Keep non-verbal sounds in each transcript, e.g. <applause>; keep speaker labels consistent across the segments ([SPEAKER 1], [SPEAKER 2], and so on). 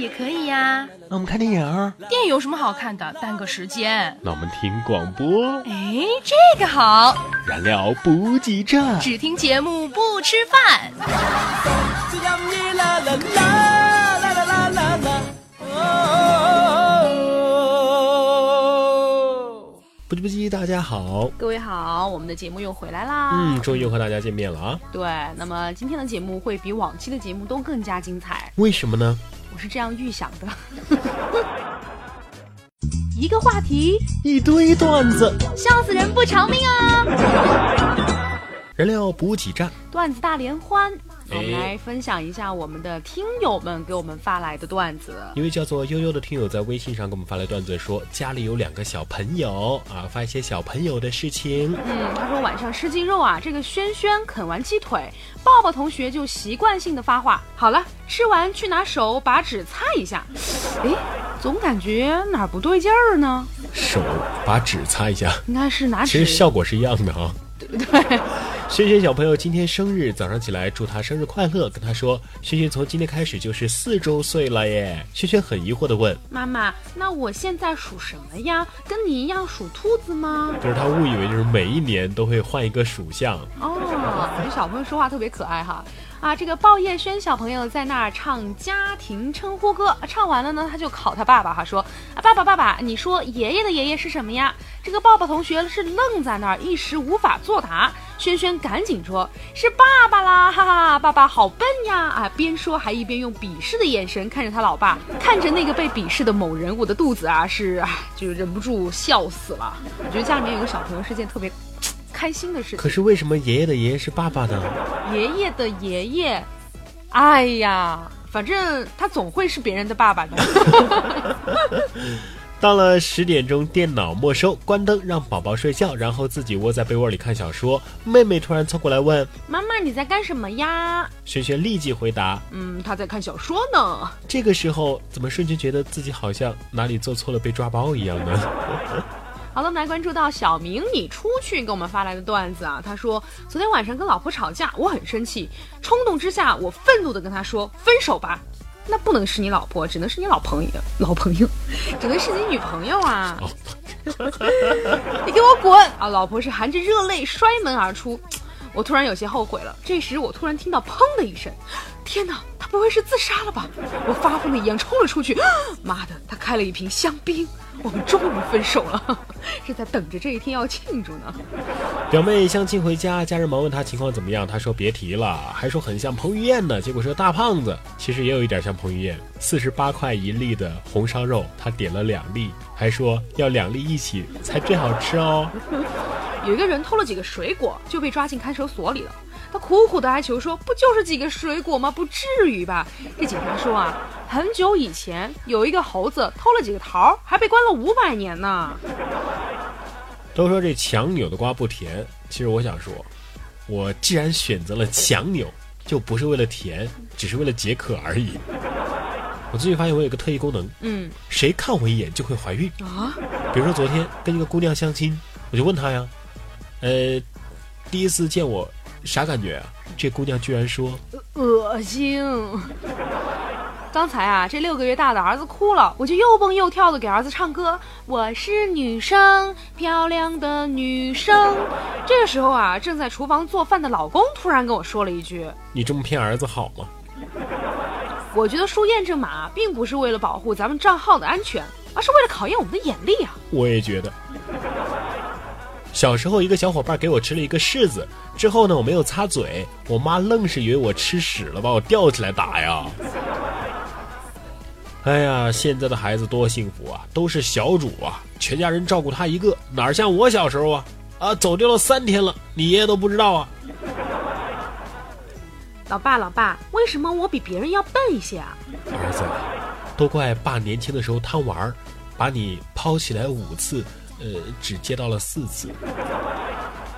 [SPEAKER 1] 也可以呀。
[SPEAKER 2] 那我们看电影。
[SPEAKER 1] 电影有什么好看的？耽搁时间。
[SPEAKER 2] 那我们听广播。
[SPEAKER 1] 哎，这个好。
[SPEAKER 2] 燃料补给站。
[SPEAKER 1] 只听节目不吃饭。
[SPEAKER 2] 不急不急，大家好，
[SPEAKER 1] 各位好，我们的节目又回来啦。
[SPEAKER 2] 嗯，终于又和大家见面了啊。
[SPEAKER 1] 对，那么今天的节目会比往期的节目都更加精彩。
[SPEAKER 2] 为什么呢？
[SPEAKER 1] 我是这样预想的。一个话题，
[SPEAKER 2] 一堆段子，
[SPEAKER 1] 笑死人不偿命啊！
[SPEAKER 2] 燃料补给站，
[SPEAKER 1] 段子大联欢。我们来分享一下我们的听友们给我们发来的段子。
[SPEAKER 2] 一位叫做悠悠的听友在微信上给我们发来段子，说家里有两个小朋友啊，发一些小朋友的事情。
[SPEAKER 1] 嗯，他说晚上吃鸡肉啊，这个轩轩啃完鸡腿，抱抱同学就习惯性的发话，好了，吃完去拿手把纸擦一下。哎，总感觉哪儿不对劲儿呢？
[SPEAKER 2] 手把纸擦一下，
[SPEAKER 1] 应该是拿纸，
[SPEAKER 2] 其实效果是一样的啊。
[SPEAKER 1] 对不对？
[SPEAKER 2] 轩轩小朋友今天生日，早上起来祝他生日快乐，跟他说：“轩轩从今天开始就是四周岁了耶。”轩轩很疑惑的问：“
[SPEAKER 1] 妈妈，那我现在属什么呀？跟你一样属兔子吗？”
[SPEAKER 2] 就是他误以为就是每一年都会换一个属相。
[SPEAKER 1] 哦，这小朋友说话特别可爱哈。啊，这个鲍叶轩小朋友在那儿唱家庭称呼歌，唱完了呢，他就考他爸爸哈，说：“啊，爸爸爸爸，你说爷爷的爷爷是什么呀？”这个抱抱同学是愣在那儿，一时无法作答。轩轩赶紧说：“是爸爸啦，哈哈，爸爸好笨呀！”啊，边说还一边用鄙视的眼神看着他老爸，看着那个被鄙视的某人我的肚子啊，是就忍不住笑死了。我觉得家里面有个小朋友是件特别。开心的事情。
[SPEAKER 2] 可是为什么爷爷的爷爷是爸爸呢？
[SPEAKER 1] 爷爷的爷爷，哎呀，反正他总会是别人的爸爸的。<laughs>
[SPEAKER 2] 到了十点钟，电脑没收，关灯，让宝宝睡觉，然后自己窝在被窝里看小说。妹妹突然凑过来问：“
[SPEAKER 1] 妈妈，你在干什么呀？”
[SPEAKER 2] 轩轩立即回答：“
[SPEAKER 1] 嗯，他在看小说呢。”
[SPEAKER 2] 这个时候，怎么瞬间觉得自己好像哪里做错了，被抓包一样呢？<laughs>
[SPEAKER 1] 好了，我们来关注到小明，你出去给我们发来的段子啊。他说，昨天晚上跟老婆吵架，我很生气，冲动之下，我愤怒的跟他说分手吧。那不能是你老婆，只能是你老朋友，老朋友，<laughs> 只能是你女朋友啊。<laughs> 你给我滚啊！老婆是含着热泪摔门而出，我突然有些后悔了。这时我突然听到砰的一声，天哪，他不会是自杀了吧？我发疯的一样冲了出去，<gasps> 妈的，他开了一瓶香槟。我们终于分手了，<laughs> 是在等着这一天要庆祝呢。
[SPEAKER 2] 表妹相亲回家，家人忙问她情况怎么样，她说别提了，还说很像彭于晏呢，结果是个大胖子。其实也有一点像彭于晏，四十八块一粒的红烧肉，他点了两粒，还说要两粒一起才最好吃哦。<laughs>
[SPEAKER 1] 有一个人偷了几个水果，就被抓进看守所里了。他苦苦的哀求说：“不就是几个水果吗？不至于吧？”这警察说啊，很久以前有一个猴子偷了几个桃，还被关了五百年呢。
[SPEAKER 2] 都说这强扭的瓜不甜，其实我想说，我既然选择了强扭，就不是为了甜，只是为了解渴而已。我最近发现我有个特异功能，嗯，谁看我一眼就会怀孕啊？比如说昨天跟一个姑娘相亲，我就问她呀，呃，第一次见我。啥感觉啊？这姑娘居然说
[SPEAKER 1] 恶心。刚才啊，这六个月大的儿子哭了，我就又蹦又跳的给儿子唱歌。我是女生，漂亮的女生。这个时候啊，正在厨房做饭的老公突然跟我说了一句：“
[SPEAKER 2] 你这么骗儿子好吗？”
[SPEAKER 1] 我觉得输验证码并不是为了保护咱们账号的安全，而是为了考验我们的眼力啊。
[SPEAKER 2] 我也觉得。小时候，一个小伙伴给我吃了一个柿子，之后呢，我没有擦嘴，我妈愣是以为我吃屎了，把我吊起来打呀！哎呀，现在的孩子多幸福啊，都是小主啊，全家人照顾他一个，哪像我小时候啊！啊，走丢了三天了，你爷爷都不知道啊！
[SPEAKER 1] 老爸，老爸，为什么我比别人要笨一些啊？
[SPEAKER 2] 儿子，都怪爸年轻的时候贪玩，把你抛起来五次。呃，只接到了四次。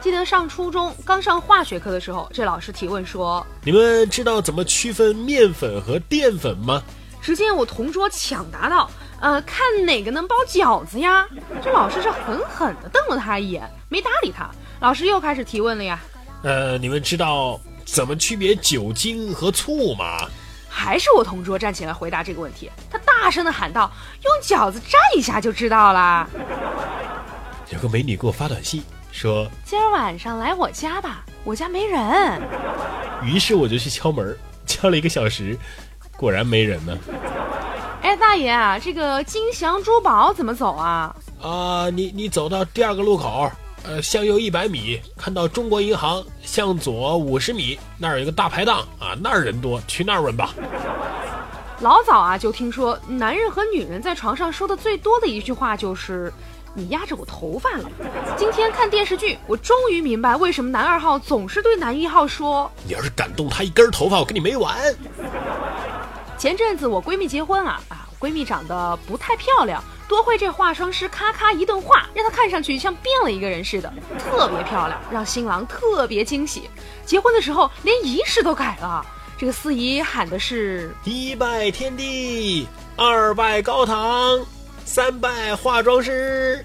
[SPEAKER 1] 记得上初中刚上化学课的时候，这老师提问说：“
[SPEAKER 2] 你们知道怎么区分面粉和淀粉吗？”
[SPEAKER 1] 只见我同桌抢答道：“呃，看哪个能包饺子呀？”这老师是狠狠地瞪了他一眼，没搭理他。老师又开始提问了呀：“
[SPEAKER 2] 呃，你们知道怎么区别酒精和醋吗？”
[SPEAKER 1] 还是我同桌站起来回答这个问题。他大声地喊道：“用饺子蘸一下就知道啦。”
[SPEAKER 2] 有个美女给我发短信。说
[SPEAKER 1] 今儿晚上来我家吧，我家没人。
[SPEAKER 2] 于是我就去敲门，敲了一个小时，果然没人呢。
[SPEAKER 1] 哎，大爷啊，这个金祥珠宝怎么走啊？
[SPEAKER 2] 啊，你你走到第二个路口，呃，向右一百米，看到中国银行，向左五十米，那儿有一个大排档啊，那儿人多，去那儿问吧。
[SPEAKER 1] 老早啊，就听说男人和女人在床上说的最多的一句话就是。你压着我头发了。今天看电视剧，我终于明白为什么男二号总是对男一号说：“
[SPEAKER 2] 你要是敢动他一根头发，我跟你没完。”
[SPEAKER 1] 前阵子我闺蜜结婚啊啊，闺蜜长得不太漂亮，多亏这化妆师咔咔一顿化，让她看上去像变了一个人似的，特别漂亮，让新郎特别惊喜。结婚的时候连仪式都改了，这个司仪喊的是：
[SPEAKER 2] 一拜天地，二拜高堂。三拜化妆师，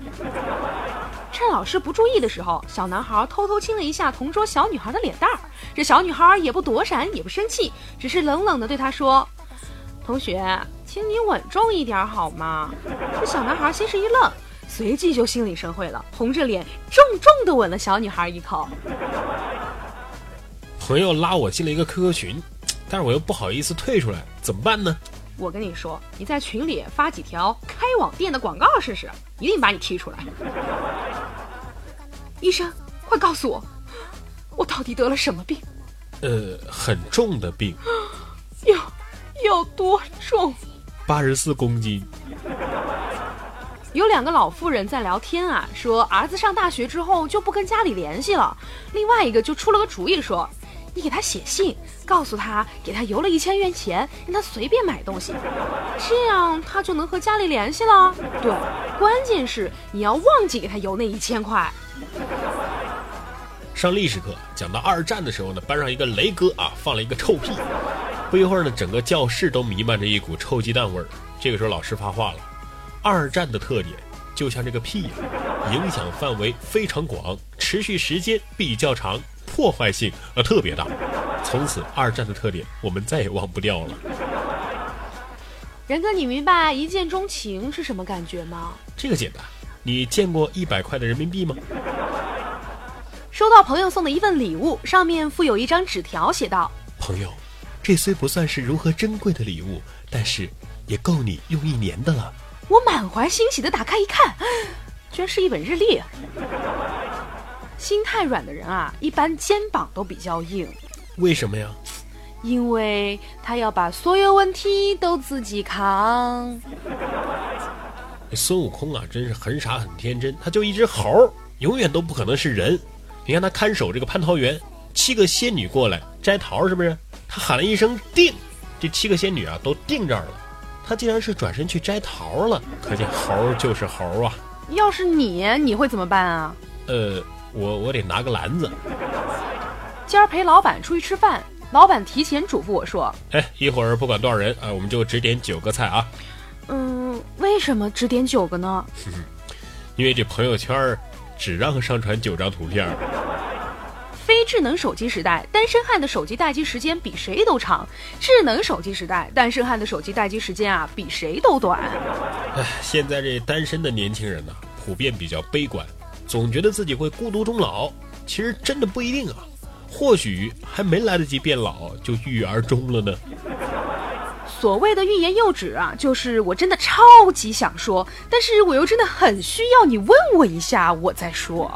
[SPEAKER 1] 趁老师不注意的时候，小男孩偷偷亲了一下同桌小女孩的脸蛋儿。这小女孩也不躲闪，也不生气，只是冷冷的对他说：“同学，请你稳重一点好吗？”这小男孩先是一愣，随即就心领神会了，红着脸重重的吻了小女孩一口。
[SPEAKER 2] 朋友拉我进了一个 QQ 群，但是我又不好意思退出来，怎么办呢？
[SPEAKER 1] 我跟你说，你在群里发几条开网店的广告试试，一定把你踢出来。医生，快告诉我，我到底得了什么病？
[SPEAKER 2] 呃，很重的病。<gasps>
[SPEAKER 1] 有有多重？
[SPEAKER 2] 八十四公斤。
[SPEAKER 1] 有两个老妇人在聊天啊，说儿子上大学之后就不跟家里联系了。另外一个就出了个主意说。你给他写信，告诉他给他邮了一千元钱，让他随便买东西，这样他就能和家里联系了。对，关键是你要忘记给他邮那一千块。
[SPEAKER 2] 上历史课讲到二战的时候呢，班上一个雷哥啊放了一个臭屁，不一会儿呢，整个教室都弥漫着一股臭鸡蛋味儿。这个时候老师发话了：二战的特点就像这个屁，影响范围非常广，持续时间比较长。破坏性呃特别大，从此二战的特点我们再也忘不掉了。
[SPEAKER 1] 然哥，你明白一见钟情是什么感觉吗？
[SPEAKER 2] 这个简单，你见过一百块的人民币吗？
[SPEAKER 1] 收到朋友送的一份礼物，上面附有一张纸条，写道：“
[SPEAKER 2] 朋友，这虽不算是如何珍贵的礼物，但是也够你用一年的了。”
[SPEAKER 1] 我满怀欣喜的打开一看，居然是一本日历。心太软的人啊，一般肩膀都比较硬。
[SPEAKER 2] 为什么呀？
[SPEAKER 1] 因为他要把所有问题都自己扛。
[SPEAKER 2] 孙悟空啊，真是很傻很天真，他就一只猴，永远都不可能是人。你看他看守这个蟠桃园，七个仙女过来摘桃，是不是？他喊了一声“定”，这七个仙女啊都定这儿了。他竟然是转身去摘桃了，可见猴就是猴啊。
[SPEAKER 1] 要是你，你会怎么办啊？
[SPEAKER 2] 呃。我我得拿个篮子。
[SPEAKER 1] 今儿陪老板出去吃饭，老板提前嘱咐我说：“
[SPEAKER 2] 哎，一会儿不管多少人啊，我们就只点九个菜啊。”
[SPEAKER 1] 嗯，为什么只点九个呢？<laughs>
[SPEAKER 2] 因为这朋友圈只让上传九张图片。
[SPEAKER 1] 非智能手机时代，单身汉的手机待机时间比谁都长；智能手机时代，单身汉的手机待机时间啊比谁都短。
[SPEAKER 2] 哎，现在这单身的年轻人呢，普遍比较悲观。总觉得自己会孤独终老，其实真的不一定啊，或许还没来得及变老就郁郁而终了呢。
[SPEAKER 1] 所谓的欲言又止啊，就是我真的超级想说，但是我又真的很需要你问我一下，我再说。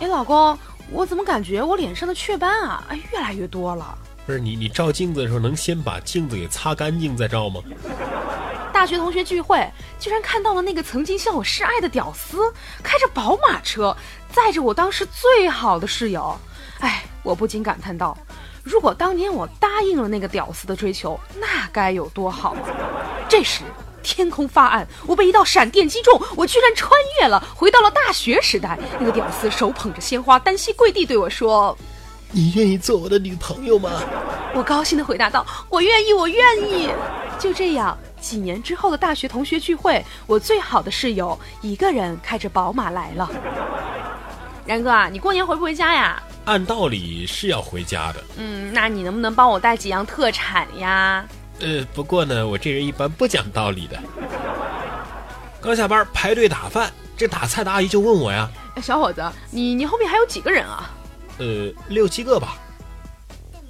[SPEAKER 1] 哎，老公，我怎么感觉我脸上的雀斑啊，哎，越来越多了？
[SPEAKER 2] 不是你，你照镜子的时候能先把镜子给擦干净再照吗？
[SPEAKER 1] 大学同学聚会，居然看到了那个曾经向我示爱的屌丝，开着宝马车，载着我当时最好的室友。哎，我不禁感叹道：如果当年我答应了那个屌丝的追求，那该有多好啊！这时，天空发暗，我被一道闪电击中，我居然穿越了，回到了大学时代。那个屌丝手捧着鲜花，单膝跪地对我说。
[SPEAKER 2] 你愿意做我的女朋友吗？
[SPEAKER 1] 我高兴地回答道：“我愿意，我愿意。”就这样，几年之后的大学同学聚会，我最好的室友一个人开着宝马来了。<laughs> 然哥啊，你过年回不回家呀？
[SPEAKER 2] 按道理是要回家的。
[SPEAKER 1] 嗯，那你能不能帮我带几样特产呀？
[SPEAKER 2] 呃，不过呢，我这人一般不讲道理的。<laughs> 刚下班排队打饭，这打菜的阿姨就问我呀：“
[SPEAKER 1] 小伙子，你你后面还有几个人啊？”
[SPEAKER 2] 呃，六七个吧，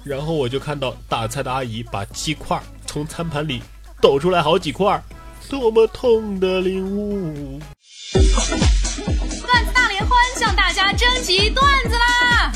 [SPEAKER 2] 然后我就看到打菜的阿姨把鸡块从餐盘里抖出来好几块，多么痛的领悟！
[SPEAKER 1] 段子大联欢向大家征集段子啦！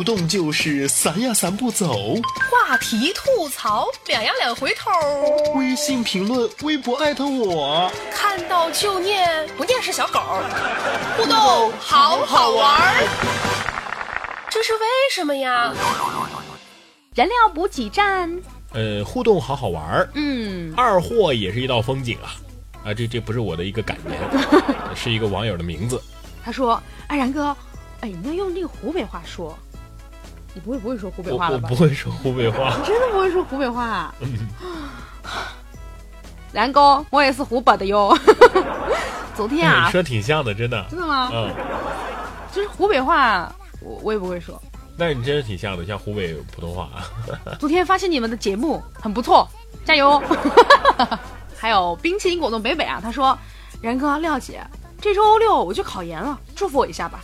[SPEAKER 2] 互动就是散呀散不走，
[SPEAKER 1] 话题吐槽两呀两回头，
[SPEAKER 2] 微信评论、微博艾特我，
[SPEAKER 1] 看到就念，不念是小狗。互动好好玩，这是为什么呀？燃料补给站。
[SPEAKER 2] 呃，互动好好玩
[SPEAKER 1] 嗯，
[SPEAKER 2] 二货也是一道风景啊！啊，这这不是我的一个感言，<laughs> 是一个网友的名字。
[SPEAKER 1] 他说：“哎，然哥，哎，你要用那个湖北话说。”你不会不会说湖北话了
[SPEAKER 2] 吧？我不会说湖北话，
[SPEAKER 1] 你真的不会说湖北话？啊然哥，我也是湖北的哟。<laughs> 昨天啊，你
[SPEAKER 2] 说挺像的，真的。
[SPEAKER 1] 真的吗？
[SPEAKER 2] 嗯，
[SPEAKER 1] 就是湖北话，我我也不会说。
[SPEAKER 2] 但是你真的挺像的，像湖北普通话。<laughs>
[SPEAKER 1] 昨天发现你们的节目很不错，加油！<laughs> 还有冰淇淋果冻北北啊，他说：“然哥、廖姐，这周六我就考研了，祝福我一下吧。”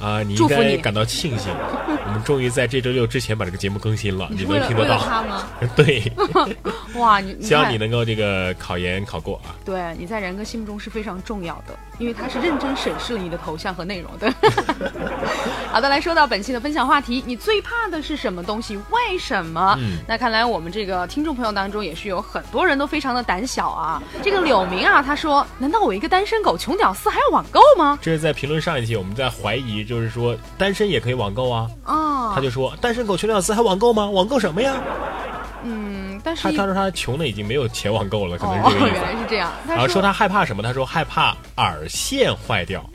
[SPEAKER 2] 啊，你应该感到庆幸，<laughs> 我们终于在这周六之前把这个节目更新了，你能听得到？
[SPEAKER 1] 他吗？<laughs>
[SPEAKER 2] 对，<laughs>
[SPEAKER 1] 哇，你
[SPEAKER 2] 希望你能够这个考研考过啊！
[SPEAKER 1] 对，你在然哥心目中是非常重要的，因为他是认真审视了你的头像和内容的。好的，来说到本期的分享话题，你最怕的是什么东西？为什么？
[SPEAKER 2] 嗯，
[SPEAKER 1] 那看来我们这个听众朋友当中也是有很多人都非常的胆小啊。这个柳明啊，他说：“难道我一个单身狗穷屌丝还要网购吗？”
[SPEAKER 2] 这是在评论上一期我们在怀疑。就是说，单身也可以网购啊！
[SPEAKER 1] 哦，
[SPEAKER 2] 他就说，单身狗穷屌丝还网购吗？网购什么呀？
[SPEAKER 1] 嗯，但是
[SPEAKER 2] 他他说他穷的已经没有钱网购了，可能是这个意
[SPEAKER 1] 思。原来是这样。
[SPEAKER 2] 然后说他害怕什么？他说害怕耳线坏掉，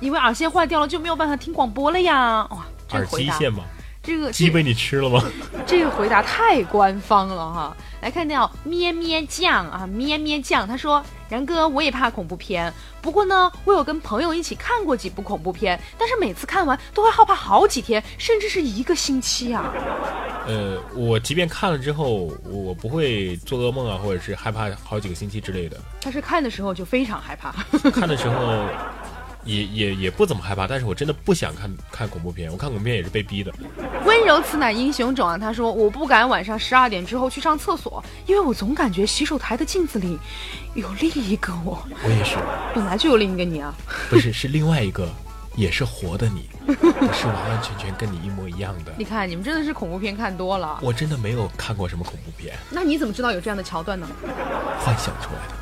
[SPEAKER 1] 因为耳线坏掉了就没有办法听广播了呀！哇，
[SPEAKER 2] 耳机线吗？
[SPEAKER 1] 这个
[SPEAKER 2] 鸡被你吃了吗？
[SPEAKER 1] 这个回答太官方了哈！来看到咩咩酱啊，咩咩酱，他说。然哥，我也怕恐怖片，不过呢，我有跟朋友一起看过几部恐怖片，但是每次看完都会害怕好几天，甚至是一个星期啊。
[SPEAKER 2] 呃，我即便看了之后，我不会做噩梦啊，或者是害怕好几个星期之类的。
[SPEAKER 1] 但是看的时候就非常害怕。<laughs>
[SPEAKER 2] 看的时候。也也也不怎么害怕，但是我真的不想看看恐怖片。我看恐怖片也是被逼的。
[SPEAKER 1] 温柔此乃英雄种啊！他说我不敢晚上十二点之后去上厕所，因为我总感觉洗手台的镜子里有另一个我。
[SPEAKER 2] 我也是，
[SPEAKER 1] 本来就有另一个你啊。
[SPEAKER 2] 不是，是另外一个，也是活的你，<laughs> 不是完完全全跟你一模一样的。
[SPEAKER 1] 你看，你们真的是恐怖片看多了。
[SPEAKER 2] 我真的没有看过什么恐怖片。
[SPEAKER 1] 那你怎么知道有这样的桥段呢？
[SPEAKER 2] 幻想出来的。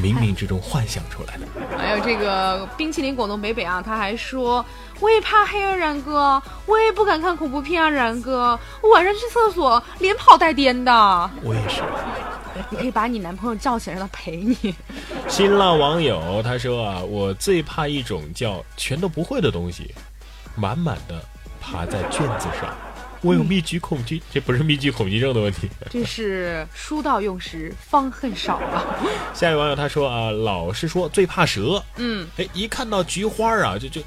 [SPEAKER 2] 冥冥之中幻想出来的。
[SPEAKER 1] 还有这个冰淇淋果冻北北啊，他还说我也怕黑啊，然哥，我也不敢看恐怖片啊，然哥，我晚上去厕所连跑带颠的。
[SPEAKER 2] 我也是。
[SPEAKER 1] 你可以把你男朋友叫起来，让他陪你。
[SPEAKER 2] 新浪网友他说啊，我最怕一种叫全都不会的东西，满满的爬在卷子上。我有密集恐惧，这不是密集恐惧症的问题，
[SPEAKER 1] 这是书到用时方恨少啊。
[SPEAKER 2] 下一位网友他说啊，老是说最怕蛇，
[SPEAKER 1] 嗯，
[SPEAKER 2] 哎，一看到菊花啊，就就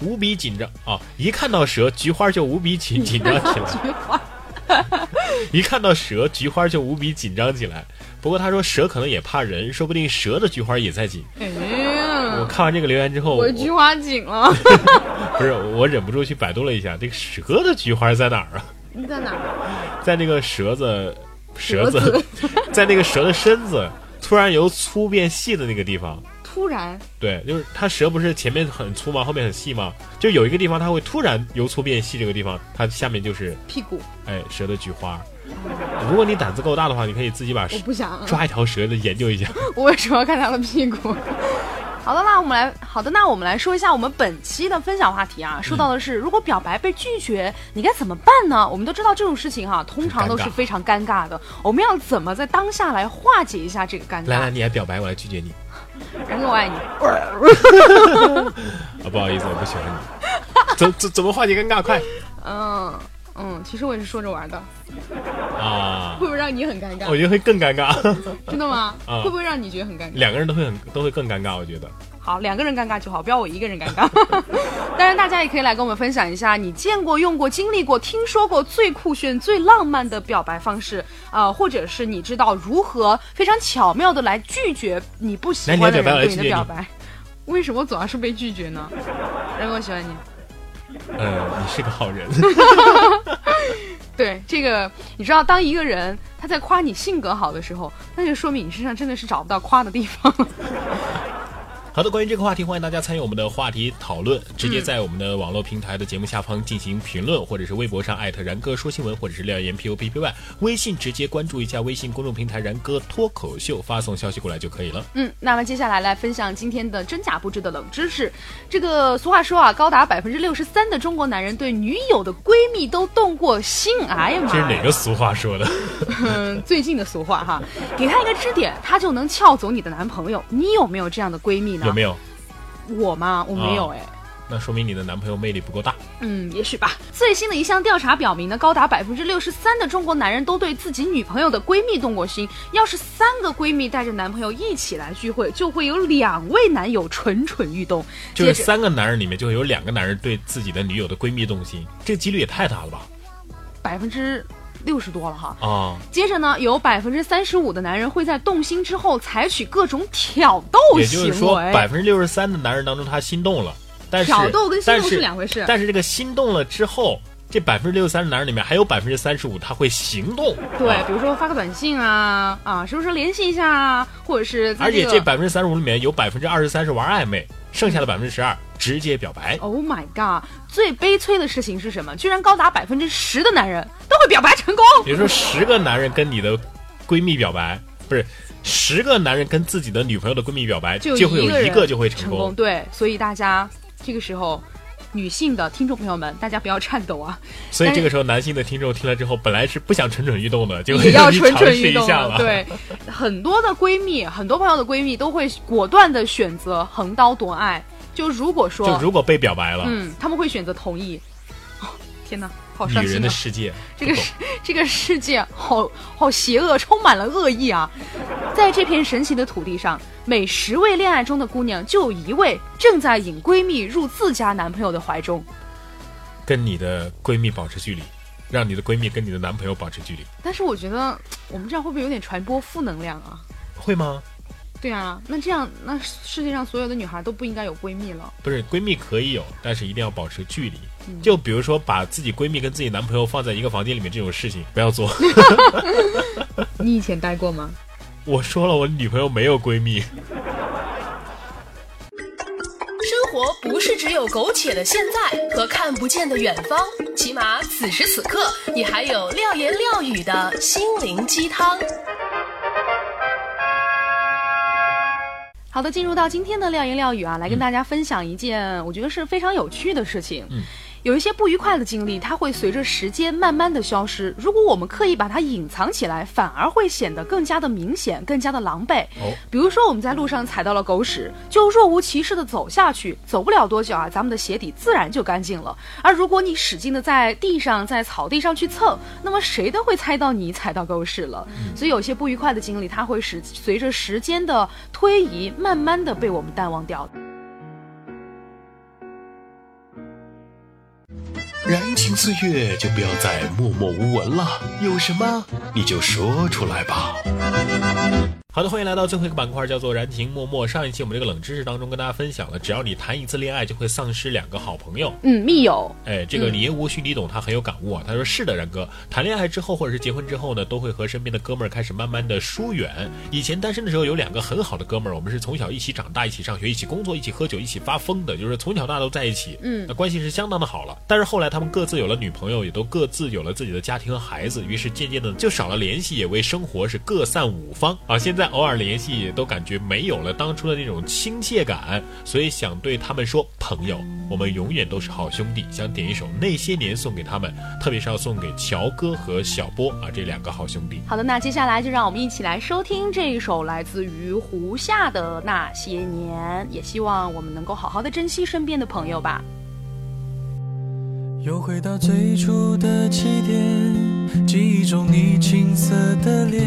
[SPEAKER 2] 无比紧张啊，一看到蛇，菊花就无比紧紧张起来。<laughs>
[SPEAKER 1] 菊花，<laughs>
[SPEAKER 2] 一看到蛇，菊花就无比紧张起来。不过他说蛇可能也怕人，说不定蛇的菊花也在紧。
[SPEAKER 1] 哎呀，
[SPEAKER 2] 我看完这个留言之后，
[SPEAKER 1] 我菊花紧了。<laughs>
[SPEAKER 2] 不是，我忍不住去百度了一下，这个蛇的菊花在哪儿啊？
[SPEAKER 1] 在哪儿？
[SPEAKER 2] 在那个蛇子，蛇子，<laughs> 在那个蛇的身子突然由粗变细的那个地方。<laughs>
[SPEAKER 1] 突然，
[SPEAKER 2] 对，就是它蛇不是前面很粗吗？后面很细吗？就有一个地方它会突然由粗变细，这个地方它下面就是
[SPEAKER 1] 屁股，
[SPEAKER 2] 哎蛇的菊花。如果你胆子够大的话，你可以自己把
[SPEAKER 1] 我不想
[SPEAKER 2] 抓一条蛇的研究一下。
[SPEAKER 1] 我为什么要看它的屁股？好的，那我们来，好的，那我们来说一下我们本期的分享话题啊。说到的是，如果表白被拒绝，你该怎么办呢？我们都知道这种事情哈，通常都是非常尴尬的。我们要怎么在当下来化解一下这个尴尬？
[SPEAKER 2] 来来，你来表白，我来拒绝你。
[SPEAKER 1] 然哥，我爱你。
[SPEAKER 2] 啊，<laughs> 不好意思，我不喜欢你。怎怎怎么化解尴尬？快。
[SPEAKER 1] 嗯嗯，其实我也是说着玩的。
[SPEAKER 2] 啊。<laughs>
[SPEAKER 1] 会不会让你很尴尬？
[SPEAKER 2] 我觉得会更尴尬。<laughs>
[SPEAKER 1] 真的吗？
[SPEAKER 2] 啊。
[SPEAKER 1] 会不会让你觉得很尴尬？
[SPEAKER 2] 两个人都会很都会更尴尬，我觉得。
[SPEAKER 1] 好，两个人尴尬就好，不要我一个人尴尬。<laughs> 当然，大家也可以来跟我们分享一下，你见过、用过、经历过、听说过最酷炫、最浪漫的表白方式，呃，或者是你知道如何非常巧妙的来拒绝你不喜欢的人对你的表白？为什么总要是被拒绝呢？然哥，我喜欢你。
[SPEAKER 2] 呃，你是个好人。<laughs>
[SPEAKER 1] 对这个，你知道，当一个人他在夸你性格好的时候，那就说明你身上真的是找不到夸的地方。
[SPEAKER 2] 好的，关于这个话题，欢迎大家参与我们的话题讨论，直接在我们的网络平台的节目下方进行评论，或者是微博上艾特然哥说新闻，或者是廖岩 P O P P Y，微信直接关注一下微信公众平台然哥脱口秀，发送消息过来就可以了。
[SPEAKER 1] 嗯，那么接下来来分享今天的真假不知的冷知识。这个俗话说啊，高达百分之六十三的中国男人对女友的闺蜜都动过心。哎呀妈！
[SPEAKER 2] 这是哪个俗话说的？
[SPEAKER 1] 嗯，<laughs> 最近的俗话哈，给他一个支点，他就能撬走你的男朋友。你有没有这样的闺蜜呢？
[SPEAKER 2] 有没有？
[SPEAKER 1] 我吗？我没有哎。
[SPEAKER 2] 那说明你的男朋友魅力不够大。
[SPEAKER 1] 嗯，也许吧。最新的一项调查表明呢，高达百分之六十三的中国男人都对自己女朋友的闺蜜动过心。要是三个闺蜜带着男朋友一起来聚会，就会有两位男友蠢蠢欲动。
[SPEAKER 2] 就是三个男人里面就会有两个男人对自己的女友的闺蜜动心，这个几率也太大了吧？
[SPEAKER 1] 百分之。六十多了哈
[SPEAKER 2] 啊！
[SPEAKER 1] 接着呢，有百分之三十五的男人会在动心之后采取各种挑逗
[SPEAKER 2] 行为。也就是说，百分之六十三的男人当中，他心动了，但是
[SPEAKER 1] 挑逗跟心动是两回事。
[SPEAKER 2] 但是这个心动了之后，这百分之六十三的男人里面还有百分之三十五他会行动。
[SPEAKER 1] 对，比如说发个短信啊啊，是不是联系一下啊，或者是
[SPEAKER 2] 而且这百分之三十五里面有百分之二十三是玩暧昧。剩下的百分之十二直接表白。
[SPEAKER 1] Oh my god！最悲催的事情是什么？居然高达百分之十的男人都会表白成功。
[SPEAKER 2] 比如说，十个男人跟你的闺蜜表白，不是十个男人跟自己的女朋友的闺蜜表白，就会有一个就会
[SPEAKER 1] 成
[SPEAKER 2] 功。
[SPEAKER 1] 对，所以大家这个时候。女性的听众朋友们，大家不要颤抖啊！
[SPEAKER 2] 所以这个时候，男性的听众听了之后，本来是不想蠢蠢欲动的，就
[SPEAKER 1] 要蠢蠢欲动
[SPEAKER 2] 了。
[SPEAKER 1] 对，很多的闺蜜，很多朋友的闺蜜都会果断的选择横刀夺爱。就如果说，
[SPEAKER 2] 就如果被表白了，
[SPEAKER 1] 嗯，他们会选择同意。天哪！
[SPEAKER 2] 女人的世界，
[SPEAKER 1] 这个世这个世界好好邪恶，充满了恶意啊！在这片神奇的土地上，每十位恋爱中的姑娘就有一位正在引闺蜜入自家男朋友的怀中。
[SPEAKER 2] 跟你的闺蜜保持距离，让你的闺蜜跟你的男朋友保持距离。
[SPEAKER 1] 但是我觉得我们这样会不会有点传播负能量啊？
[SPEAKER 2] 会吗？
[SPEAKER 1] 对啊，那这样，那世界上所有的女孩都不应该有闺蜜了。
[SPEAKER 2] 不是，闺蜜可以有，但是一定要保持距离。就比如说，把自己闺蜜跟自己男朋友放在一个房间里面这种事情，不要做。<laughs> <laughs>
[SPEAKER 1] 你以前待过吗？
[SPEAKER 2] 我说了，我女朋友没有闺蜜。
[SPEAKER 3] 生活不是只有苟且的现在和看不见的远方，起码此时此刻，你还有廖言廖语的心灵鸡汤。
[SPEAKER 1] 好的，进入到今天的廖言廖语啊，来跟大家分享一件我觉得是非常有趣的事情。
[SPEAKER 2] 嗯。
[SPEAKER 1] 有一些不愉快的经历，它会随着时间慢慢的消失。如果我们刻意把它隐藏起来，反而会显得更加的明显，更加的狼狈。
[SPEAKER 2] 哦，
[SPEAKER 1] 比如说我们在路上踩到了狗屎，就若无其事的走下去，走不了多久啊，咱们的鞋底自然就干净了。而如果你使劲的在地上、在草地上去蹭，那么谁都会猜到你踩到狗屎了。所以有些不愉快的经历，它会使随着时间的推移，慢慢的被我们淡忘掉。
[SPEAKER 4] 燃情岁月，就不要再默默无闻了。有什么你就说出来吧。
[SPEAKER 2] 好的，欢迎来到最后一个板块，叫做燃情默默。上一期我们这个冷知识当中跟大家分享了，只要你谈一次恋爱，就会丧失两个好朋友。
[SPEAKER 1] 嗯，密友，
[SPEAKER 2] 哎，这个你言无需你懂，他很有感悟啊。他说是的，然哥，谈恋爱之后或者是结婚之后呢，都会和身边的哥们儿开始慢慢的疏远。以前单身的时候有两个很好的哥们儿，我们是从小一起长大，一起上学，一起工作，一起喝酒，一起发疯的，就是从小到大都在一起。
[SPEAKER 1] 嗯
[SPEAKER 2] 那关系是相当的好了。但是后来他们各自有了女朋友，也都各自有了自己的家庭和孩子，于是渐渐的就少了联系，也为生活是各散五方啊。现在偶尔联系也都感觉没有了当初的那种亲切感，所以想对他们说，朋友，我们永远都是好兄弟。想点一首《那些年》送给他们，特别是要送给乔哥和小波啊这两个好兄弟。
[SPEAKER 1] 好的，那接下来就让我们一起来收听这一首来自于胡夏的《那些年》，也希望我们能够好好的珍惜身边的朋友吧。
[SPEAKER 5] 又回到最初的起点，记忆中你青涩的脸，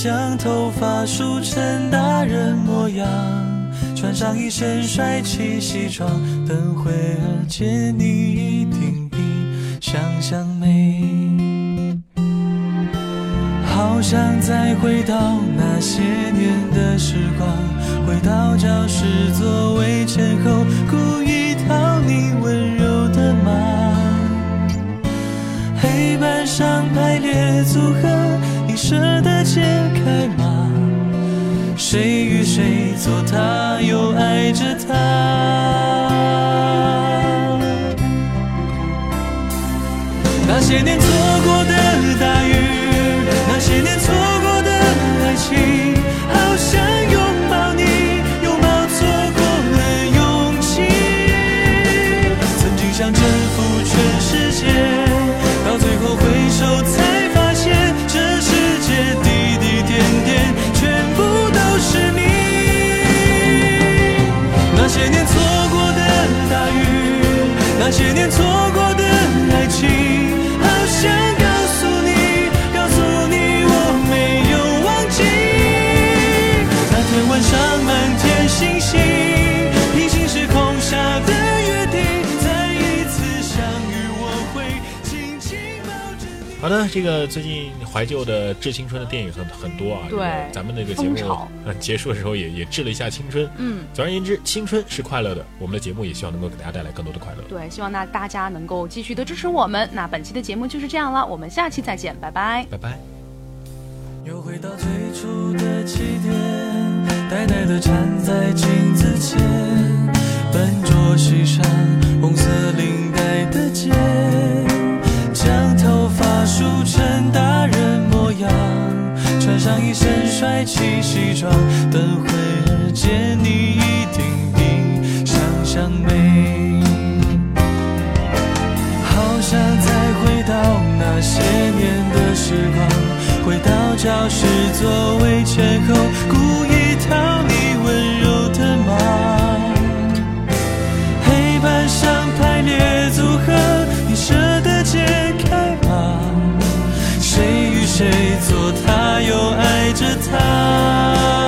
[SPEAKER 5] 将头发梳成大人模样，穿上一身帅气西装，等会儿见你一定比想象美。好想再回到那些年的时光，回到教室座位前后，故意谁做他，又爱着他？那些年错过好的，这
[SPEAKER 2] 个最近怀旧的致青春的电影很很多啊。
[SPEAKER 1] 对
[SPEAKER 2] 咱们那个节目 <laughs> 结束的时候也也致了一下青春。
[SPEAKER 1] 嗯，
[SPEAKER 2] 总而言之，青春是快乐的。我们的节目也希望能够给大家带来更多的快乐。
[SPEAKER 1] 对，希望那大家能够继续的支持我们。那本期的节目就是这样了，我们下期再见，拜拜。
[SPEAKER 2] 拜拜。
[SPEAKER 5] 又回到最初的起点，呆呆的站在镜子前，笨拙系上红色领带的结，将头发梳成大人模样，穿上一身帅气西装，等会儿见你一定比想象美。好想再回到那些年的时光，回到教室座位前后，故意讨谁做他，又爱着他？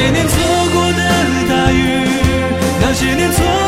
[SPEAKER 5] 些年错过的大雨，那些年错